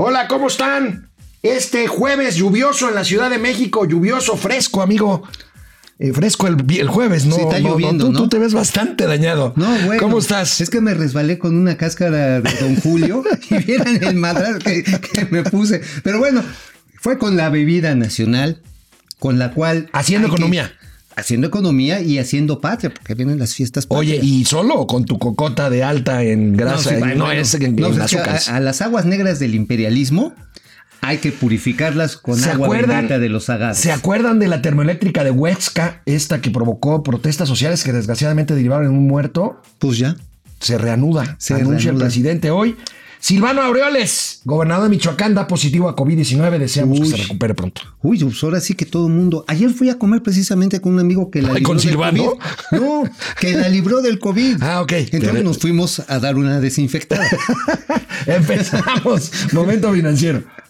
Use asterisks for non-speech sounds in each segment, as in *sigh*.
Hola, ¿cómo están? Este jueves lluvioso en la Ciudad de México, lluvioso, fresco, amigo. Eh, fresco el, el, jueves, ¿no? Sí, está no, lloviendo, tú, ¿no? tú te ves bastante dañado. No, bueno. ¿Cómo estás? Es que me resbalé con una cáscara de Don Julio *laughs* y vieran el madral que, que me puse. Pero bueno, fue con la bebida nacional, con la cual. Haciendo que- economía. Haciendo economía y haciendo patria, porque vienen las fiestas Oye. ¿y solo o con tu cocota de alta en grasa? sí, No, bueno, es en, no, en es que azúcares. a, a las aguas negras del imperialismo hay que purificarlas con ¿Se agua acuerdan, bendita de los agaves. ¿Se acuerdan de la termoeléctrica de Huexca, esta que provocó protestas sociales que desgraciadamente derivaron en un muerto? Pues ya. Se reanuda, Se anuncia el presidente hoy. Silvano Aureoles, gobernador de Michoacán, da positivo a COVID-19. Deseamos Uy. que se recupere pronto. Uy, pues ahora sí que todo el mundo. Ayer fui a comer precisamente con un amigo que la libró ¿con Silvano? COVID. No, que la libró del COVID. Ah, ok. Entonces nos fuimos a dar una desinfectada. *laughs* Empezamos. Momento financiero.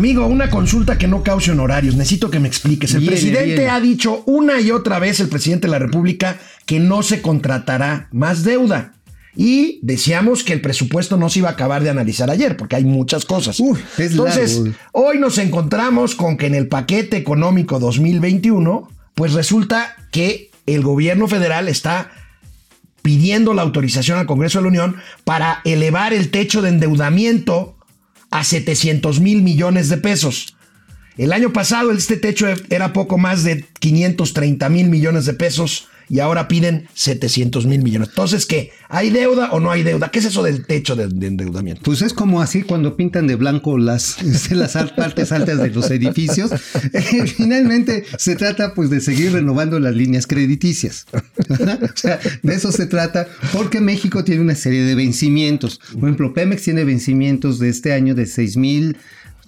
Amigo, una consulta que no cause honorarios. Necesito que me expliques. El Viene, presidente viene. ha dicho una y otra vez, el presidente de la República, que no se contratará más deuda. Y decíamos que el presupuesto no se iba a acabar de analizar ayer, porque hay muchas cosas. Entonces, largo. hoy nos encontramos con que en el paquete económico 2021, pues resulta que el gobierno federal está pidiendo la autorización al Congreso de la Unión para elevar el techo de endeudamiento a 700 mil millones de pesos. El año pasado este techo era poco más de 530 mil millones de pesos y ahora piden 700 mil millones. Entonces, ¿qué? ¿Hay deuda o no hay deuda? ¿Qué es eso del techo de, de endeudamiento? Pues es como así cuando pintan de blanco las, este, las partes altas de los edificios. *laughs* Finalmente se trata pues de seguir renovando las líneas crediticias. *laughs* o sea, de eso se trata porque México tiene una serie de vencimientos. Por ejemplo, Pemex tiene vencimientos de este año de 6 mil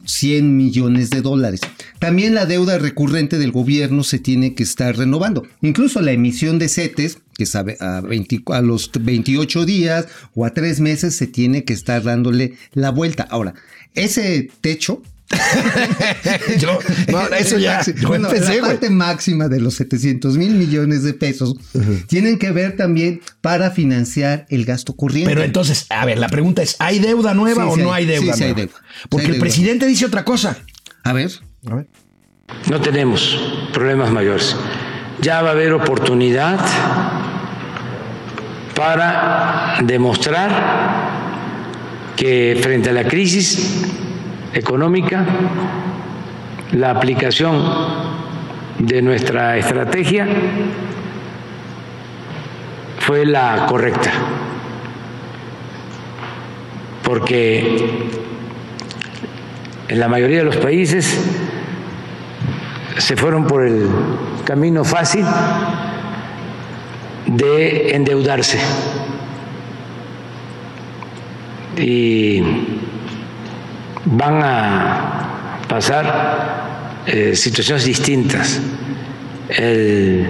100 millones de dólares. También la deuda recurrente del gobierno se tiene que estar renovando. Incluso la emisión de CETES, que sabe a, 20 a los 28 días o a 3 meses, se tiene que estar dándole la vuelta. Ahora, ese techo... *laughs* Yo, no, eso ya, yo Bueno, empecé, la parte máxima de los 700 mil millones de pesos tienen que ver también para financiar el gasto corriente. Pero entonces, a ver, la pregunta es, ¿hay deuda nueva Sí, o sí no hay. deuda Sí, sí hay nueva? deuda. Porque hay el deuda. presidente dice otra cosa. a ver, A ver. No tenemos problemas mayores. Ya va a haber oportunidad para demostrar que frente a la crisis económica, la aplicación de nuestra estrategia fue la correcta. Porque en la mayoría de los países se fueron por el camino fácil de endeudarse. Y van a pasar eh, situaciones distintas. El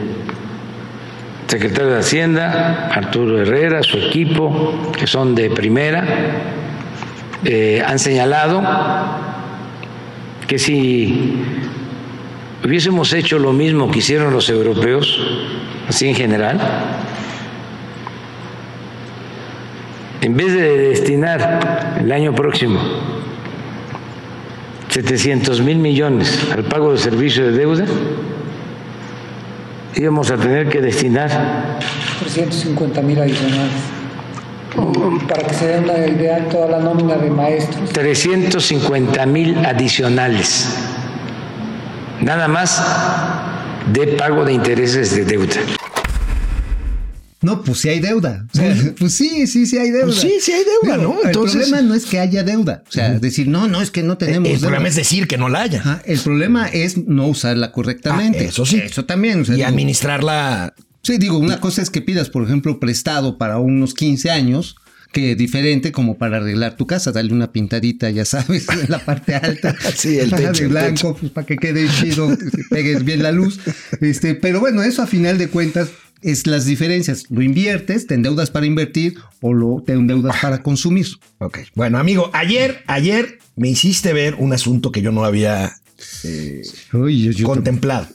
secretario de Hacienda, Arturo Herrera, su equipo, que son de primera, eh, han señalado que si hubiésemos hecho lo mismo que hicieron los europeos, así en general, en vez de destinar el año próximo 700 mil millones al pago de servicio de deuda, íbamos a tener que destinar 350 mil adicionales. Para que se den una idea, toda la nómina de maestros 350 mil adicionales, nada más de pago de intereses de deuda. No, pues sí hay deuda. O sea, *laughs* pues sí, sí, sí hay deuda. Pues sí, sí hay deuda, ¿no? Entonces- El problema no es que haya deuda. O sea, decir, no, no, es que no tenemos el deuda. problema es decir que no la haya. Ajá, el problema es no usarla correctamente. Ah, eso sí. Eso también. o sea, y digo, administrarla. Sí, digo, una cosa es que pidas, por ejemplo, prestado para unos 15 años, que diferente como para arreglar tu casa, darle una pintadita, ya sabes, *laughs* en la parte alta. *laughs* Sí, el techo, De el blanco, techo. pues para que quede chido, que pegues bien la luz. Este, pero bueno, eso a final de cuentas es las diferencias. Lo inviertes, te endeudas para invertir o lo te endeudas para consumir. Ok. Bueno, amigo, ayer, ayer me hiciste ver un asunto que yo no había Uy, yo- yo- contemplado.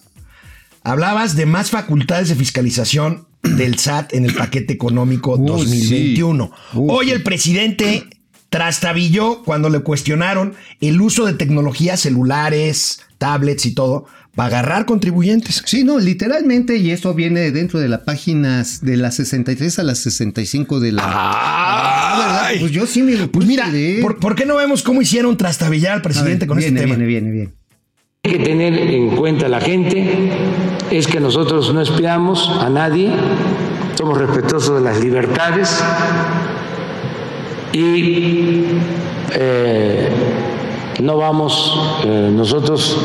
Hablabas de más facultades de fiscalización del SAT en el paquete económico Uy, 2021. sí. Uy, Hoy el presidente trastabilló cuando le cuestionaron el uso de tecnologías celulares, tablets y todo agarrar contribuyentes. Sí, no, literalmente, y esto viene dentro de las páginas de las 63 a las 65 de la... Ah, ¿verdad? Pues yo sí me lo Pues mira, leer. ¿por, por qué no vemos cómo hicieron trastabillar al ver, presidente con viene, este tema? viene, viene, viene. Hay que tener en cuenta la gente es que nosotros no espiamos a nadie, somos respetuosos de las libertades y eh, no vamos eh, nosotros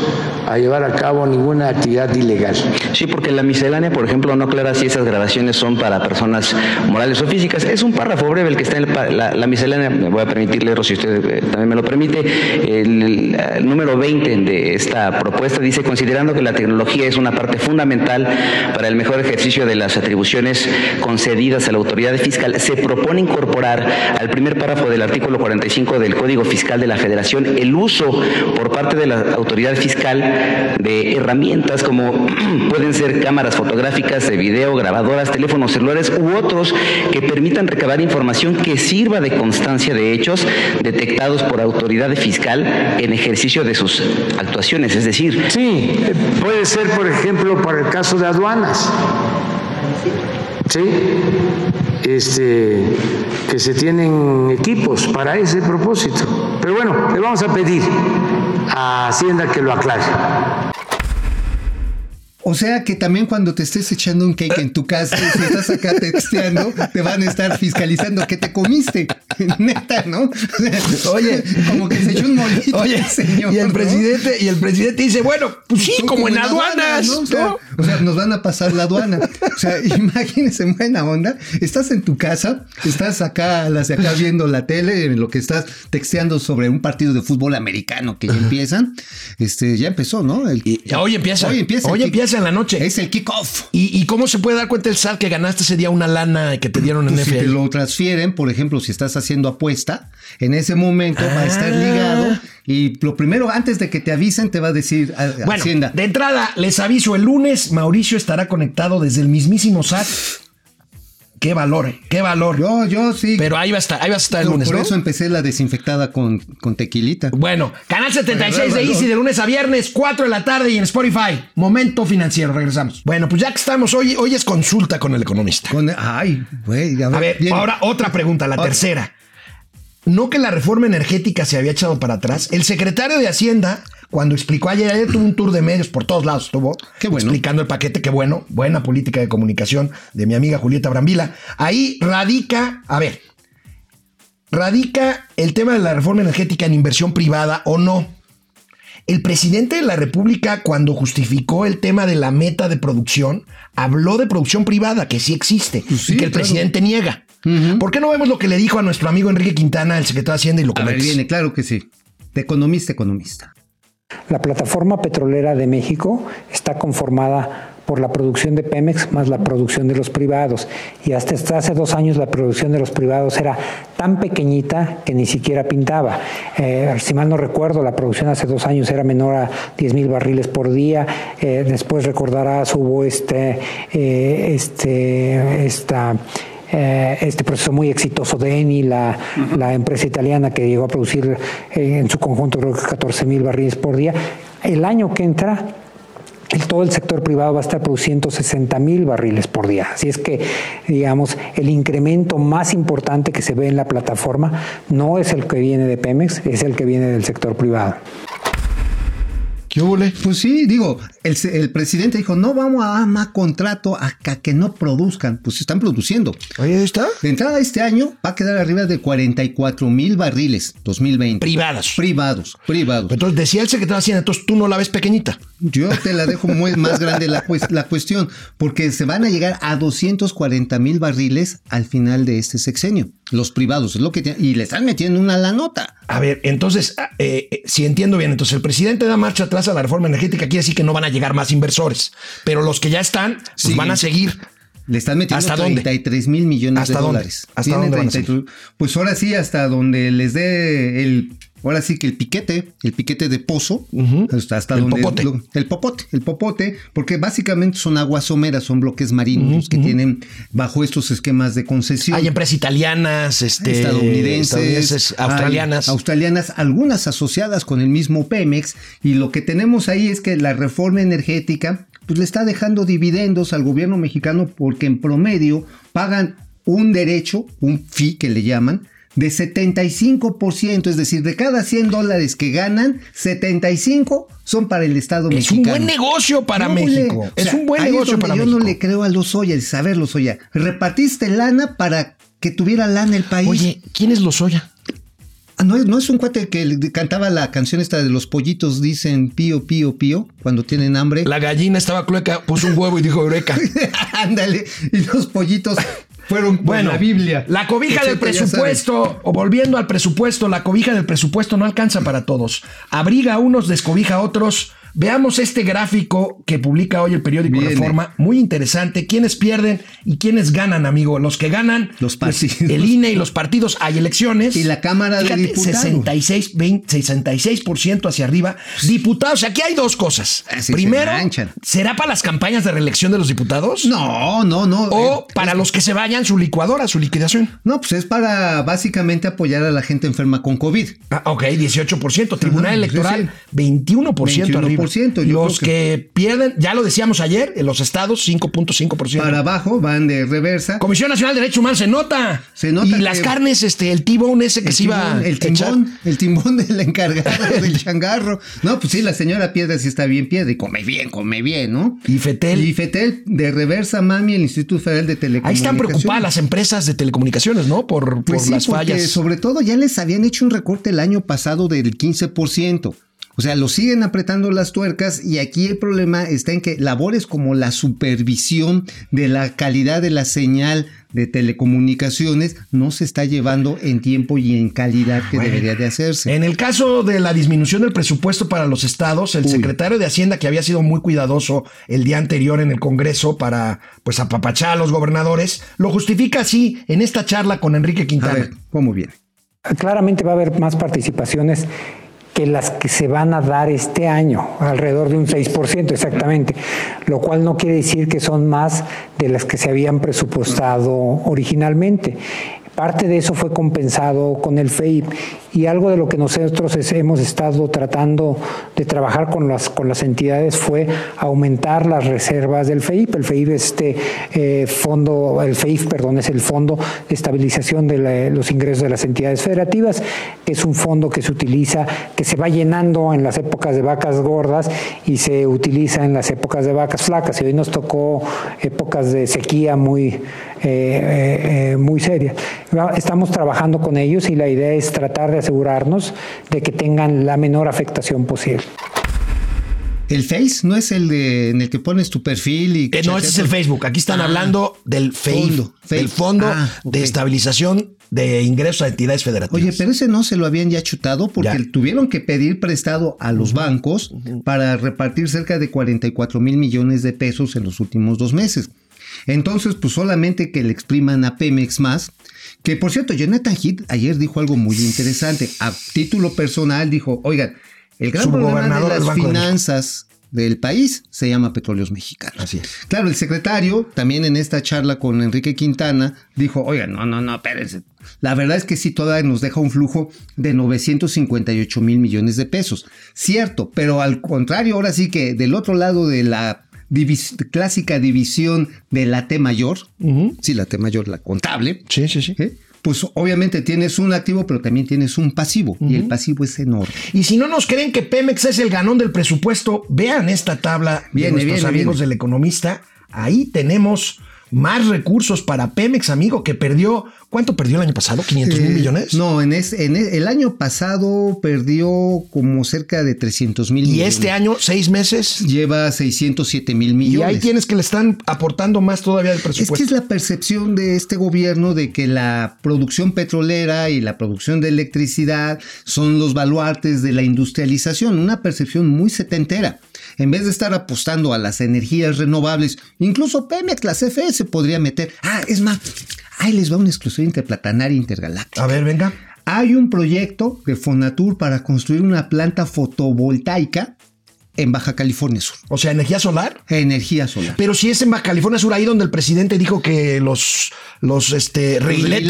a llevar a cabo ninguna actividad ilegal. Sí, porque la miscelánea, por ejemplo, no aclara si esas grabaciones son para personas morales o físicas. Es un párrafo breve el que está en la, miscelánea. Me voy a permitir leerlo si usted eh, también me lo permite. El, número 20 de esta propuesta dice, considerando que la tecnología es una parte fundamental para el mejor ejercicio de las atribuciones concedidas a la autoridad fiscal, se propone incorporar al primer párrafo del artículo 45 del Código Fiscal de la Federación el uso por parte de la autoridad fiscal de herramientas como *clears throat* pueden ser cámaras fotográficas, de video, grabadoras, teléfonos celulares u otros que permitan recabar información que sirva de constancia de hechos detectados por autoridad fiscal en ejercicio de sus actuaciones. Es decir, Sí, puede ser, por ejemplo, para el caso de aduanas. Sí, este, que se tienen equipos para ese propósito. Pero bueno, le vamos a pedir a Hacienda que lo aclare. O sea que también cuando te estés echando un cake en tu casa si estás acá texteando, te van a estar fiscalizando qué te comiste. *laughs* Neta, ¿no? Oye, como que se echó un molito. Oye, señor. Y el presidente, y el presidente dice, bueno, pues sí, como, en aduanas. ¿no? O, sea, nos van a pasar la aduana. O sea, *laughs* imagínense, buena onda. Estás en tu casa, estás acá, las de acá viendo la tele, en lo que estás texteando sobre un partido de fútbol americano que ya empiezan. Este, ya empezó, ¿no? Y, hoy empieza. Hoy empieza. Hoy empieza en la noche. Es el kickoff. ¿Y, ¿Y cómo se puede dar cuenta el SAT que ganaste ese día una lana que te dieron en pues Si te lo transfieren, por ejemplo, si estás haciendo apuesta, en ese momento va a estar ah. ligado y lo primero, antes de que te avisen, te va a decir a, Hacienda. De entrada, les aviso, el lunes Mauricio estará conectado desde el mismísimo SAT Qué valor, qué valor. Yo, yo sí. Pero ahí va a estar, ahí va a estar el lunes, por ¿no? eso empecé la desinfectada con, con tequilita. Bueno, canal 76 de. Easy de lunes a viernes, 4 de la tarde y en Spotify. Momento financiero, regresamos. Bueno, pues ya que estamos, hoy, hoy es consulta con el economista. Con- ay, güey, A ver, viene. ahora otra pregunta, la Otra. tercera. No que la reforma energética se había echado para atrás. El secretario de Hacienda, cuando explicó ayer, ayer tuvo un tour de medios por todos lados, estuvo Qué bueno. explicando el paquete, qué bueno, buena política de comunicación de mi amiga Julieta Brambila. Ahí radica, a ver, radica el tema de la reforma energética en inversión privada o no. El presidente de la República, cuando justificó el tema de la meta de producción, habló de producción privada, que sí existe, Pues sí, y que el claro. presidente niega. ¿Por qué no vemos lo que le dijo a nuestro amigo Enrique Quintana, el secretario de Hacienda, y lo comentas? viene, claro que sí. De economista, economista. La plataforma petrolera de México está conformada por la producción de Pemex más la producción de los privados. Y hasta hace dos años la producción de los privados era tan pequeñita que ni siquiera pintaba. Eh, si mal no recuerdo, la producción hace dos años era menor a 10 mil barriles por día. Eh, después recordarás, hubo este, eh, este, esta eh, este proceso muy exitoso de Eni, la, la empresa italiana que llegó a producir eh, en su conjunto creo que 14 mil barriles por día. El año que entra, el- todo el sector privado va a estar produciendo 60 mil barriles por día. Así es que, digamos, el incremento más importante que se ve en la plataforma no es el que viene de Pemex, es el que viene del sector privado. ¿Qué hubo, Pues sí, digo, el, presidente dijo, no vamos a dar más contrato hasta que no produzcan. Pues están produciendo. Ahí está. De entrada este año va a quedar arriba de 44 mil barriles 2020. Privadas. Privados, privados. Entonces decía el secretario de Hacienda, entonces tú no la ves pequeñita. Yo te la dejo muy más grande la cuestión, porque se van a llegar a 240 mil barriles al final de este sexenio. Los privados, es lo que tienen- y le están metiendo una la nota. A ver, entonces, ah, eh, eh, si entiendo bien, entonces el presidente da marcha atrás a la reforma energética, quiere decir que no van a llegar más inversores, pero los que ya están, pues Sí. van a seguir. Le están metiendo ¿Hasta dónde? 33 mil millones ¿Hasta de dónde? dólares. ¿Hasta dónde van a 33 Pues ahora sí, hasta donde les dé el. Ahora sí que el piquete, el piquete de pozo, hasta, hasta El donde. popote. lo- el popote, el popote, porque básicamente son aguas someras, son bloques marinos que tienen bajo estos esquemas de concesión. Hay empresas italianas, este, estadounidenses, estadounidenses, hay australianas. australianas, algunas asociadas con el mismo Pemex, y lo que tenemos ahí es que la reforma energética pues le está dejando dividendos al gobierno mexicano porque en promedio pagan un derecho, un fee que le llaman, de 75%, es decir, de cada 100 dólares que ganan, 75 son para el Estado es un mexicano. buen negocio para No, México. le- es sea, un buen negocio para yo México. no le creo a Lozoya, a ver Lozoya, repartiste lana para que tuviera lana el país. Oye, ¿quién es Lozoya? Ah, ¿No es, no es un cuate que cantaba la canción esta de los pollitos dicen pío, pío, pío cuando tienen hambre. La gallina estaba clueca, puso un huevo y dijo eureka. *laughs* Ándale, y los pollitos fueron por Bueno, la Biblia. La cobija del Etcétera, presupuesto, o volviendo al presupuesto, la cobija del presupuesto no alcanza para todos. Abriga a unos, descobija a otros. Veamos este gráfico que publica hoy el periódico Viene. Reforma, muy interesante. ¿Quiénes pierden y quiénes ganan, amigo? Los que ganan, Los pues, partidos. el INE y los partidos, hay elecciones. Y la Cámara de Diputados. 66, 20, 66% hacia arriba. Diputados, aquí hay dos cosas. Ah, Primero. ¿será para las campañas de reelección de los diputados? No, no, no. O eh, para los que se vayan su licuadora, su liquidación. No, pues es para básicamente apoyar a la gente enferma con COVID. Ah, ok, 18%. Tribunal Ajá, Electoral, sí, 21%, arriba. 21%, yo Los que pierden, ya lo decíamos ayer, en los estados, 5.5%. Para abajo van de reversa. Comisión Nacional de Derechos Humanos se nota. Se nota Y que- las carnes, este, el tibón ese que se iba el timbón, el timbón del encargado *laughs* del changarro. No, pues sí, la señora Piedra sí está bien piedra y come bien, come bien, ¿no? Y Fetel. Y Fetel de reversa mami el Instituto Federal de Ahí Telecomunicaciones. están preocupadas las empresas de telecomunicaciones, ¿no? Por, por Pues sí, las fallas. sobre todo ya les habían hecho un recorte el año pasado del 15%. O sea, lo siguen apretando las tuercas y aquí el problema está en que labores como la supervisión de la calidad de la señal de telecomunicaciones no se está llevando en tiempo y en calidad que debería de hacerse. En el caso de la disminución del presupuesto para los estados, el Uy. secretario de Hacienda, que había sido muy cuidadoso el día anterior en el Congreso para pues apapachar a los gobernadores, lo justifica así en esta charla con Enrique A Quintana. ver, ¿cómo viene? Claramente va a haber más participaciones que las que se van a dar este año, alrededor de un 6% exactamente, lo cual no quiere decir que son más de las que se habían presupuestado originalmente. Parte de eso fue compensado con el FEIP y algo de lo que nosotros hemos estado tratando de trabajar con las, con las entidades fue aumentar las reservas del FEIP. El FEIP es este eh, fondo, el FEIP, perdón, es el Fondo de Estabilización de los Ingresos de las Entidades Federativas, que es un fondo que se utiliza, que se va llenando en las épocas de vacas gordas y se utiliza en las épocas de vacas flacas. Y hoy nos tocó épocas de sequía muy, eh, eh, muy serias. Estamos trabajando con ellos y la idea es tratar de asegurarnos de que tengan la menor afectación posible. ¿El Face no es el de en el que pones tu perfil y Eh, no, ese es el Facebook. Aquí están Ah. hablando del FEIF, Fondo, del. Fondo Ah, de Estabilización de Ingresos a Entidades Federativas. Oye, pero ese no se lo habían ya chutado porque Ya. tuvieron que pedir prestado a los bancos para repartir cerca de 44 mil millones de pesos en los últimos dos meses. Entonces, pues solamente que le expriman a Pemex más. Que por cierto, Jonathan Heath ayer dijo algo muy interesante. A título personal dijo, oigan, el gran problema de las de finanzas del país se llama Petróleos Mexicanos. Así es. Claro, el secretario también en esta charla con Enrique Quintana dijo, oigan, no, no, no, espérense. La verdad es que sí todavía nos deja un flujo de 958 mil millones de pesos. Cierto, pero al contrario, ahora sí que del otro lado de la divis- clásica división de la T mayor, sí, la T mayor, la contable, Sí, sí, sí. ¿eh? pues obviamente tienes un activo, pero también tienes un pasivo, y el pasivo es enorme. Y si no nos creen que Pemex es el ganón del presupuesto, vean esta tabla Viene, de nuestros viene, amigos viene. del economista. Ahí tenemos más recursos para Pemex, amigo, que perdió. ¿Cuánto perdió el año pasado? ¿500 mil Eh, millones? No, en, es- en el año pasado perdió como cerca de 300 mil Y millones. este año, seis meses. lleva 607 mil Y millones. hay quienes que le están aportando más todavía del Es que presupuesto. es la percepción de este gobierno de que la producción petrolera y la producción de electricidad son los baluartes de la industrialización, una percepción muy setentera. En vez de estar apostando a las energías renovables, incluso Pemex, la CFE se podría meter. Ah, es más, ahí les va una exclusión interplatanaria intergaláctica. A ver, venga. Hay un proyecto de Fonatur para construir una planta fotovoltaica en Baja California Sur. O sea, energía solar. Energía solar. Pero si es en Baja California Sur, ahí donde el presidente dijo que los, los este,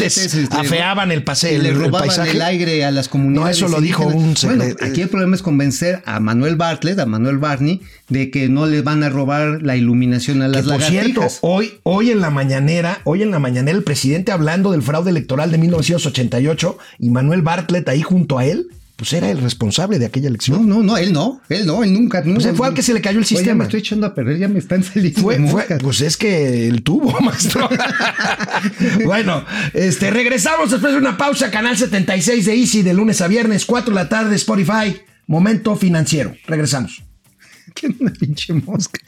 este, afeaban el paseo, le el robaban paisaje. el aire a las comunidades. No, eso lo dijo un Bueno, aquí el problema es convencer a Manuel Bartlett, a Manuel Barney, de que no le van a robar la iluminación a Que, las por lagartijas. cierto, hoy, hoy en la mañanera, hoy en la mañanera, el presidente hablando del fraude electoral de 1988 y Manuel Bartlett ahí junto a él, pues era el responsable de aquella no, elección. no, no, él no, él no, él nunca. nunca sea, fue al que se le cayó el Oye, sistema. me estoy echando a perder, ya me están *laughs* saliendo Fue, fue- pues es que el tubo, *laughs* maestro. *laughs* bueno, este, regresamos después de una pausa, canal 76 de Easy, de lunes a viernes, 4 de la tarde, Spotify, Momento Financiero. Regresamos. Que una pinche mosca.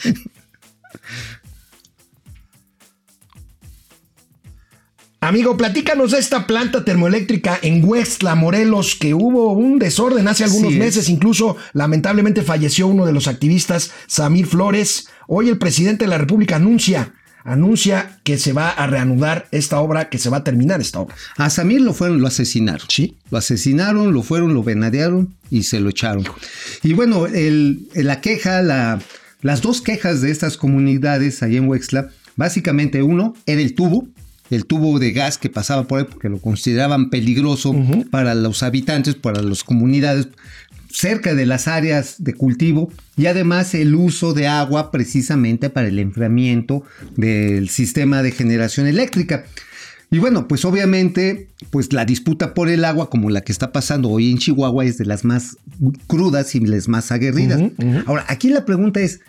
Amigo, platícanos de esta planta termoeléctrica en Huestla, Morelos, que hubo un desorden hace algunos Sí meses, incluso lamentablemente falleció uno de los activistas, Samir Flores. Hoy el presidente de la República anuncia, anuncia que se va a reanudar esta obra, que se va a terminar esta obra. A Samir lo fueron, lo asesinaron. Sí. Lo asesinaron, lo fueron, lo venadearon y se lo echaron. Y bueno, el, la queja, la, las dos quejas de estas comunidades allá en Huexla, básicamente uno era el tubo, el tubo de gas que pasaba por ahí porque lo consideraban peligroso para los habitantes, para las comunidades cerca de las áreas de cultivo y además el uso de agua precisamente para el enfriamiento del sistema de generación eléctrica. Y bueno, pues obviamente, pues la disputa por el agua, como la que está pasando hoy en Chihuahua, es de las más crudas y las más aguerridas. Ahora, aquí la pregunta es,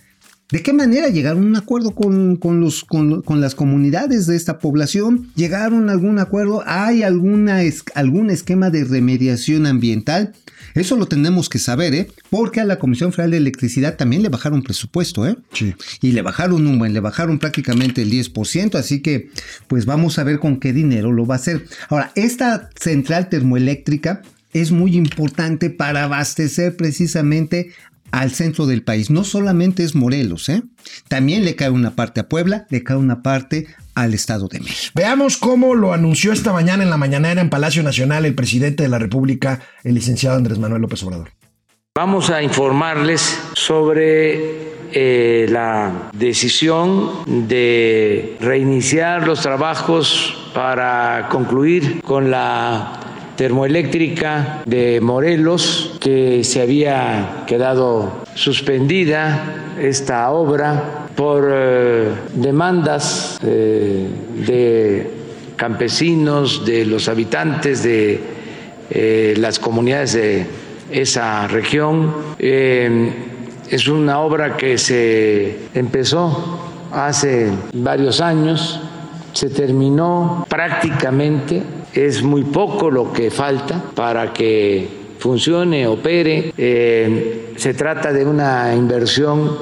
¿de qué manera llegaron a un acuerdo con, con los, con, con las comunidades de esta población? ¿Llegaron a algún acuerdo? ¿Hay alguna, es- algún esquema de remediación ambiental? Eso lo tenemos que saber, ¿eh? Porque a la Comisión Federal de Electricidad también le bajaron presupuesto, ¿eh? Sí. Y le bajaron un buen, le bajaron prácticamente el 10%, así que pues vamos a ver con qué dinero lo va a hacer. Ahora, esta central termoeléctrica es muy importante para abastecer precisamente al centro del país. No solamente es Morelos, ¿eh? También le cae una parte a Puebla, le cae una parte al Estado de México. Veamos cómo lo anunció esta mañana en la mañanera en Palacio Nacional el presidente de la República, el licenciado Andrés Manuel López Obrador. Vamos a informarles sobre eh, la decisión de reiniciar los trabajos para concluir con la termoeléctrica de Morelos, que se había quedado suspendida esta obra por eh, demandas eh, de campesinos, de los habitantes de eh, las comunidades de esa región. Eh, es una obra que se empezó hace varios años, se terminó prácticamente, es muy poco lo que falta para que funcione, opere. Eh, se trata de una inversión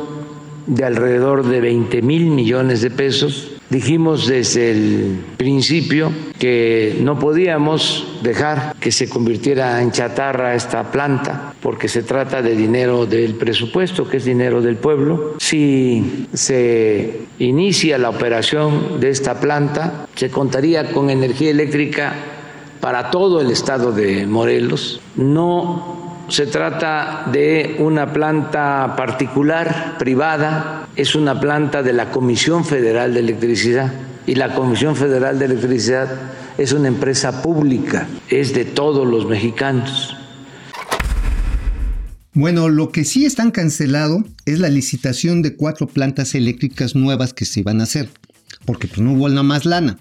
de alrededor de 20 mil millones de pesos. Dijimos desde el principio que no podíamos dejar que se convirtiera en chatarra esta planta, porque se trata de dinero del presupuesto, que es dinero del pueblo. Si se inicia la operación de esta planta, se contaría con energía eléctrica para todo el estado de Morelos. No se trata de una planta particular, privada, es una planta de la Comisión Federal de Electricidad y la Comisión Federal de Electricidad es una empresa pública, es de todos los mexicanos. Bueno, lo que sí están cancelado es la licitación de cuatro plantas eléctricas nuevas que se iban a hacer, porque pues no hubo más lana.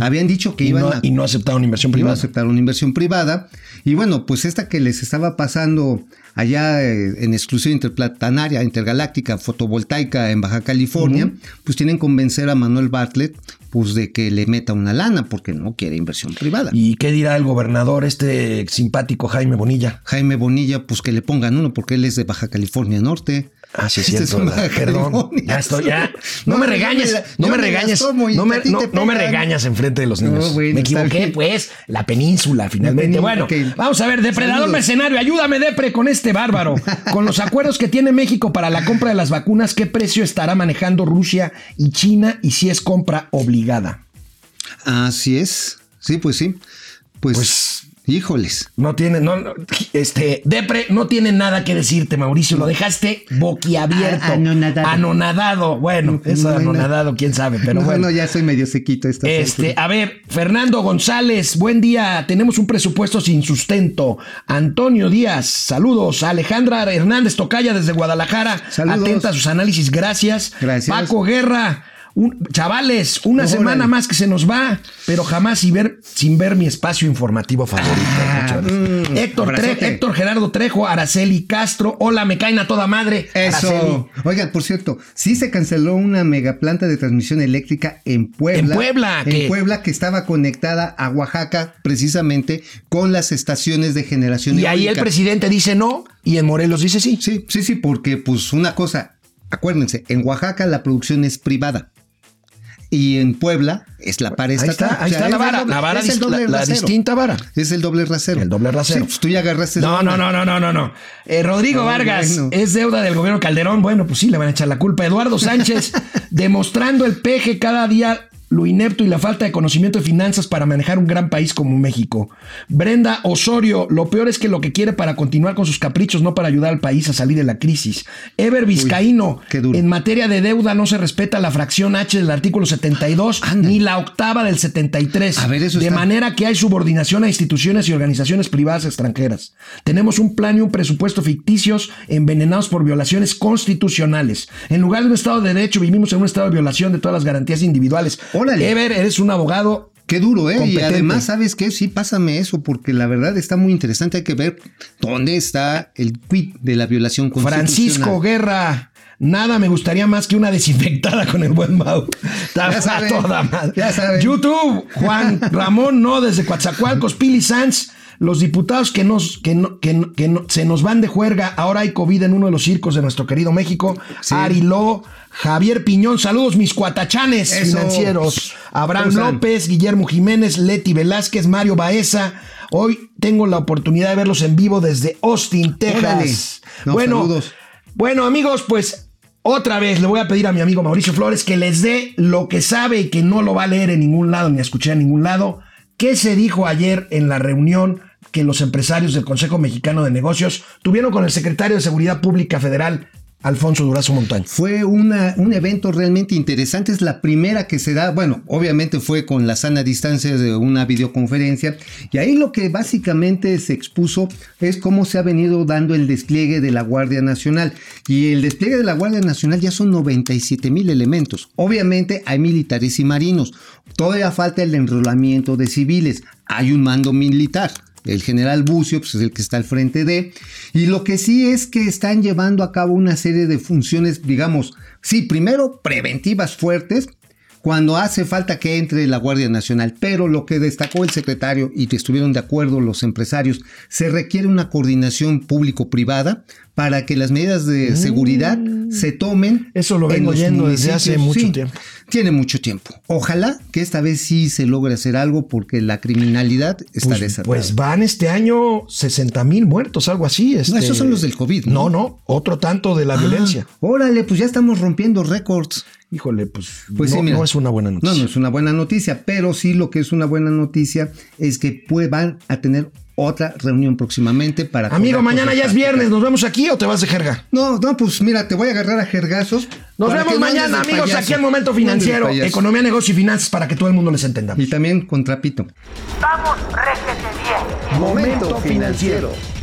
Habían dicho que Y iban no, a... y no aceptaron inversión privada. aceptar una inversión privada. Y bueno, pues esta que les estaba pasando allá eh, en exclusión interplatanaria, intergaláctica, fotovoltaica en Baja California, pues tienen que convencer a Manuel Bartlett pues de que le meta una lana porque no quiere inversión privada. ¿Y qué dirá el gobernador, este simpático Jaime Bonilla? Jaime Bonilla, pues que le pongan uno porque él es de Baja California Norte. Ah, sí, es Este. Baja Perdón. Ya estoy, ya. *laughs* No, No, me regañes, la- no me regañes. No me, no, no me regañas enfrente de los niños. Bueno, me equivoqué, pues. La península, finalmente. península, bueno, vamos a ver, depredador Saludos. mercenario, ayúdame, Depre, con este bárbaro. Con los acuerdos que tiene México para la compra de las vacunas, ¿qué precio estará manejando Rusia y China y si es compra obligada? Así es. Sí, pues sí. Pues, Pues- híjoles. No tiene, no, no, este, Depre, no tiene nada que decirte, Mauricio. Lo dejaste boquiabierto. A- anonadado. Anonadado. Bueno, eso de Bueno. anonadado, quién sabe, pero no, bueno. no, ya soy medio sequito esta Este, a ver, Fernando González, buen día. Tenemos un presupuesto sin sustento. Antonio Díaz, saludos. Alejandra Hernández Tocaya desde Guadalajara. Saludos. Atenta a sus análisis, gracias. Gracias. Paco Guerra. Un- chavales, una Órale. semana más que se nos va, pero jamás sin ver, sin ver mi espacio informativo favorito. Ah, mm, Héctor, Tre-. Héctor Gerardo Trejo, Araceli Castro. Hola, me caen a toda madre. Araceli. Eso. Oigan, por cierto, sí se canceló una megaplanta de transmisión eléctrica en Puebla. En Puebla, En Puebla que estaba conectada a Oaxaca precisamente con las estaciones de generación Y ahí el presidente dice no y en Morelos dice sí. Sí, sí, sí, porque pues una cosa, acuérdense, en Oaxaca la producción es privada. Y en Puebla es la Ahí estatal. está, ahí O sea, está la vara, doble- la vara dis- la- distinta vara. Es el doble rasero. El doble rasero. Sí, pues tú ya agarraste. No, no, no, no, no, no, no. Eh, Rodrigo No, Vargas es deuda del gobierno Calderón. Bueno, pues sí, le van a echar la culpa. Eduardo Sánchez, *laughs* demostrando el peje cada día lo inepto y la falta de conocimiento de finanzas para manejar un gran país como México. Brenda Osorio, lo peor es que lo que quiere para continuar con sus caprichos, no para ayudar al país a salir de la crisis. Ever Vizcaíno, en materia de deuda no se respeta la fracción H del artículo 72 ni la octava del 73. A ver, eso de está- manera que hay subordinación a instituciones y organizaciones privadas extranjeras. Tenemos un plan y un presupuesto ficticios envenenados por violaciones constitucionales. En lugar de un Estado de Derecho, vivimos en un estado de violación de todas las garantías individuales. Órale. Ever, eres un abogado. Qué duro, ¿eh? Y además, ¿sabes qué? Sí, pásame eso, porque la verdad está muy interesante. Hay que ver dónde está el quid de la violación constitucional. Francisco Guerra. Nada me gustaría más que una desinfectada con el buen Mau. Ya saben, toda madre. ya saben. YouTube, Juan *laughs* Ramón, no, desde Coatzacoalcos, Pili Sanz. Los diputados que nos que no- que no- que no- se nos van de juerga. Ahora hay COVID en uno de los circos de nuestro querido México. Sí. Ari Lo, Javier Piñón, saludos mis cuatachanes Eso. financieros. Abraham. López, Guillermo Jiménez, Leti Velázquez, Mario Baeza. Hoy tengo la oportunidad de verlos en vivo desde Austin, Texas. Bueno, saludos. bueno, amigos, pues otra vez le voy a pedir a mi amigo Mauricio Flores que les dé lo que sabe y que no lo va a leer en ningún lado ni a escuchar en ningún lado. ¿Qué se dijo ayer en la reunión que los empresarios del Consejo Mexicano de Negocios tuvieron con el secretario de Seguridad Pública Federal, Alfonso Durazo Montaño? Fue un evento realmente interesante. Es la primera que se da. Bueno, obviamente fue con la sana distancia de una videoconferencia. Y ahí lo que básicamente se expuso es cómo se ha venido dando el despliegue de la Guardia Nacional. Y el despliegue de la Guardia Nacional ya son 97 mil elementos. Obviamente hay militares y marinos. Todavía falta el enrolamiento de civiles. Hay un mando militar. El general Bucio pues, es el que está al frente de. Y lo que sí es que están llevando a cabo una serie de funciones, digamos, sí, primero preventivas fuertes, cuando hace falta que entre la Guardia Nacional. Pero lo que destacó el secretario y que estuvieron de acuerdo los empresarios, se requiere una coordinación público-privada para que las medidas de seguridad se tomen. Mm. Eso lo en vengo los oyendo desde hace mucho tiempo. Tiene mucho tiempo. Ojalá que esta vez sí se logre hacer algo porque la criminalidad está Pues, desatada. pues van este año 60 mil muertos, algo así. este- esos son los del COVID, No, ¿no? no, otro tanto de la Ah, violencia. Órale, pues ya estamos rompiendo récords. Híjole, pues, Pues no, sí, mira. no es una buena noticia. No, no es una buena noticia, pero sí lo que es una buena noticia es que van a tener otra reunión próximamente para... Amigo, mañana ya es viernes. ¿Nos vemos aquí o te vas de jerga? No, no, pues mira, te voy a agarrar a jergazos. Nos vemos mañana, amigos, payaso. aquí en Momento Financiero. Economía, negocio y finanzas para que todo el mundo les entendamos. Y también con trapito. Vamos, réjete bien. Momento Financiero.